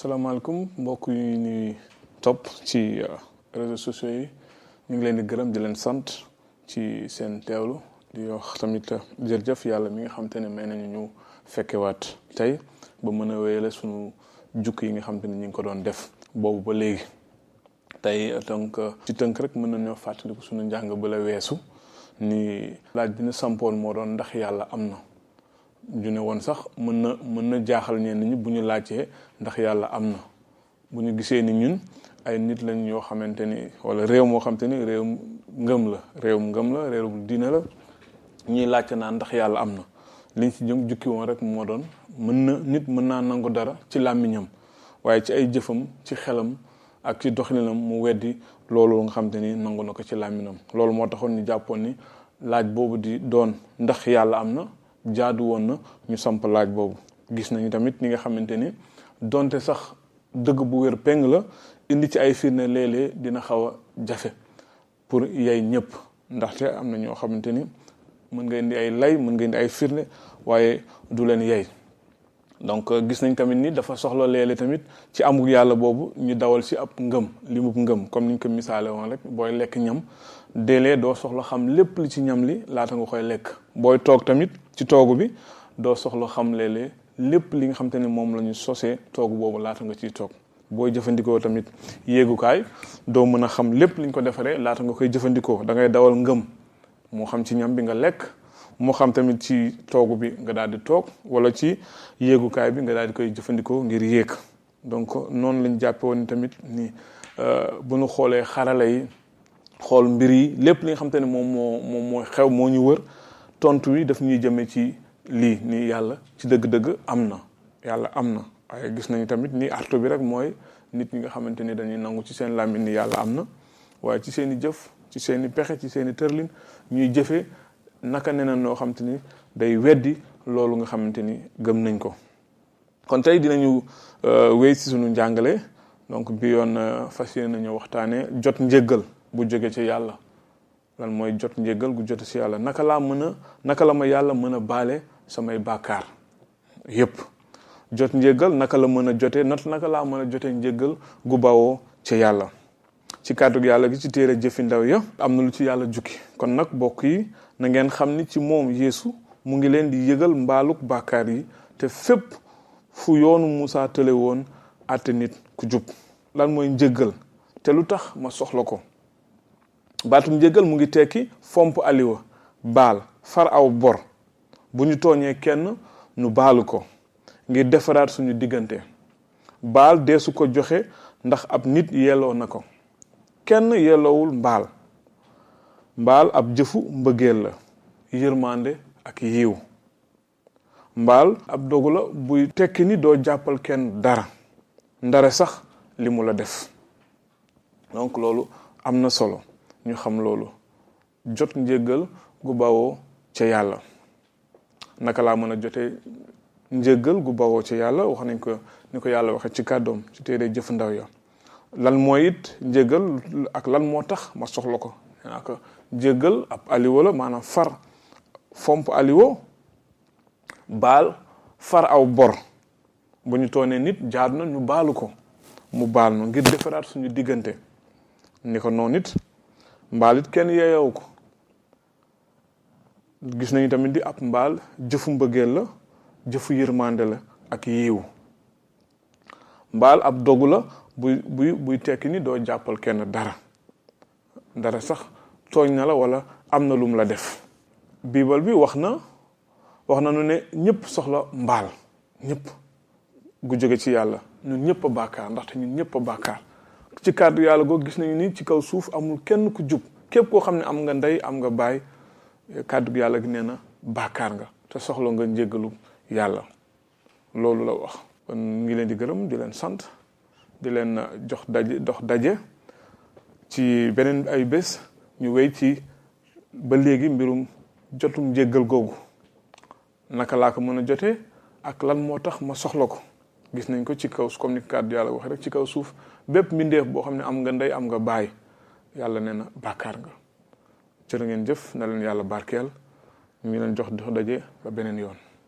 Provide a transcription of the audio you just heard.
salaamaaleykum mbokk yi ñuy topp ci réseaux sociaux yi ñu ngi leen di gërëm di leen sant ci seen teewlu di wax tamit jërëjëf yàlla mi nga xam te ne may nañu ñu fekkewaat tey ba mën a wéyale suñu jukk yi nga xam te ne ñu ngi ko doon def boobu ba léegi tey donc ci tënk rek mën nañoo fàttaliku suñu njàng ba la weesu ni laaj bi ñu sampoon moo doon ndax yàlla am na ñu ne woon sax mën na mën na jaaxal ñenn ñi bu ñu laajtee ndax yàlla am na bu ñu gisee ni ñun ay nit lañ yoo xamante ni wala réew moo xamante ni réew ngëm la réew ngëm la réew diine la ñuy laajte naan ndax yàlla am na liñ ci jëm jukki woon rek moo doon mën na nit mën naa nangu dara ci làmmiñam waaye ci ay jëfam ci xelam ak ci doxalinam mu weddi loolu nga xam te ni nangu na ko ci làmminam loolu moo taxoon ñu jàppoon ni laaj boobu di doon ndax yàlla am na jaadu woon na ñu samp laaj boobu gis nañu tamit ñi nga xamante ni donte sax dëgg bu wér peng la indi ci ay firnde léeg-léeg dina xaw a jafe pour yay ñëpp ndaxte am na ñoo xamante ni mën nga indi ay lay mën nga indi ay firnde waaye du leen yay donc gis nañ tamit ni dafa soxla léeg-léeg tamit ci amug yàlla boobu ñu dawal si ab ngëm li mu ngëm comme niñ ko misaale woon rek booy lekk ñam déelee doo soxla xam lépp li ci ñam li laata nga koy lekk booy toog tamit ci toogu bi doo soxla xam léeg-léeg lépp li nga xam te ne moom la ñu sosee toogu boobu laata nga ciy toog booy jëfandikoo tamit yéegukaay doo mën a xam lépp liñ ko defaree laata nga koy jëfandikoo da ngay dawal ngëm moo xam ci ñam bi nga lekk moo xam tamit ci toogu bi nga daal di toog wala ci yéegukaay bi nga daal di koy jëfandikoo ngir yéeg donc noonu lañ jàppe woon tamit ni bu ñu xoolee xarala yi xool mbir yi lépp li nga xam te ne moom moo moom moo xew moo ñu wër tontu wi daf ñuy jëme ci lii ni yàlla ci dëgg-dëgg am na yàlla am na waaye gis nañu tamit ni arto bi rek mooy nit ñi nga xamante ni dañuy nangu ci seen làmmiñ ni yàlla am na waaye ci seen i jëf ci seen i pexe ci seen i tërlin ñuy jëfe naka neneen noo xamante ni day weddi loolu nga xamante ni gëm nañ ko kon tey dinañu wéy si sunu njàngale donc bi yoon fas yéene nañu waxtaane jot njéggal bu jóge ci yàlla lan mooy jot njéggal gu jote si yàlla naka laa mën a naka la ma yàlla mën a baale samay bàkkaar yépp jot njéggal naka la mën a jotee nat naka laa mën a jotee njéggal gu bawoo ci yàlla ci kàddug yàlla gi ci téere jëfi ndaw ya am na lu ci yàlla jukki kon nag bokk yi na ngeen xam ni ci moom yeesu mu ngi leen di yëgal mbaaluk bàkkaar yi te fépp fu yoonu Musaa tële woon àtte nit ku jub lan mooy njëggal te lu tax ma soxla ko baatum njëggal mu ngi tekki fomp aliwa baal far aw bor bu ñu tooñee kenn nu baalu ko ngir defaraat suñu diggante baal deesu ko joxe ndax ab nit yelloo na ko kenn yelloowul mbaal mbaal ab jëfu mbëggeel la yërmande ak yiw mbaal ab dogu la buy tekki ni doo jàppal kenn dara ndare sax li mu la def donc loolu am na solo ñu xam loolu jot njëggal gu bawoo ca yàlla naka laa mën a jotee njëggal gu bawoo ca yàlla wax nañ ko ni ko yàlla waxee ci kàddoom ci téere jëf ndaw ya lan mooy it njëggal ak lan moo tax ma soxla ko naa ko njëggal ab aliwo la maanaam far fomp aliwo baal far aw bor bu ñu toonee nit jaar na ñu baalu ko mu baal nu ngir defaraat suñu diggante ni ko noonu it mbaalit kenn yeeyaw ko gis nañu tamit di ab mbaal jëfu mbëggeel la jëfu yërmande la ak yiiw mbaal ab dogu la buy buy buy tekki ni doo jàppal kenn dara dara sax tooñ na la wala am na lum la def biibal bi wax na wax na nu ne ñëpp soxla mbaal ñëpp gu jóge ci yàlla ñun ñëpp a bàkkaar ndaxte ñun ñëpp a bàkkaar ci kàddu yàlla goo gis nañu ni ci kaw suuf amul kenn ku jub képp koo xam ne am nga ndey am nga baay kàddu yàlla gi nee na bàkkaar nga te soxla nga njéggalu yàlla loolu la wax kon ñu ngi leen di gërëm di leen sant di leen jox daje dox daje ci beneen ay bés ñu wéy ci ba léegi mbirum jotum njéggal googu naka laa ko mën a jotee ak lan moo tax ma soxla ko gis nañ ko ci kaw comme ni kàddu yàlla waxee rek ci kaw suuf bépp mbindeef boo xam ne am nga ndey am nga baay yàlla nee na bàkkaar nga jërë ngeen jëf na leen yàlla barkeel ñu ngi leen jox dox daje ba beneen yoon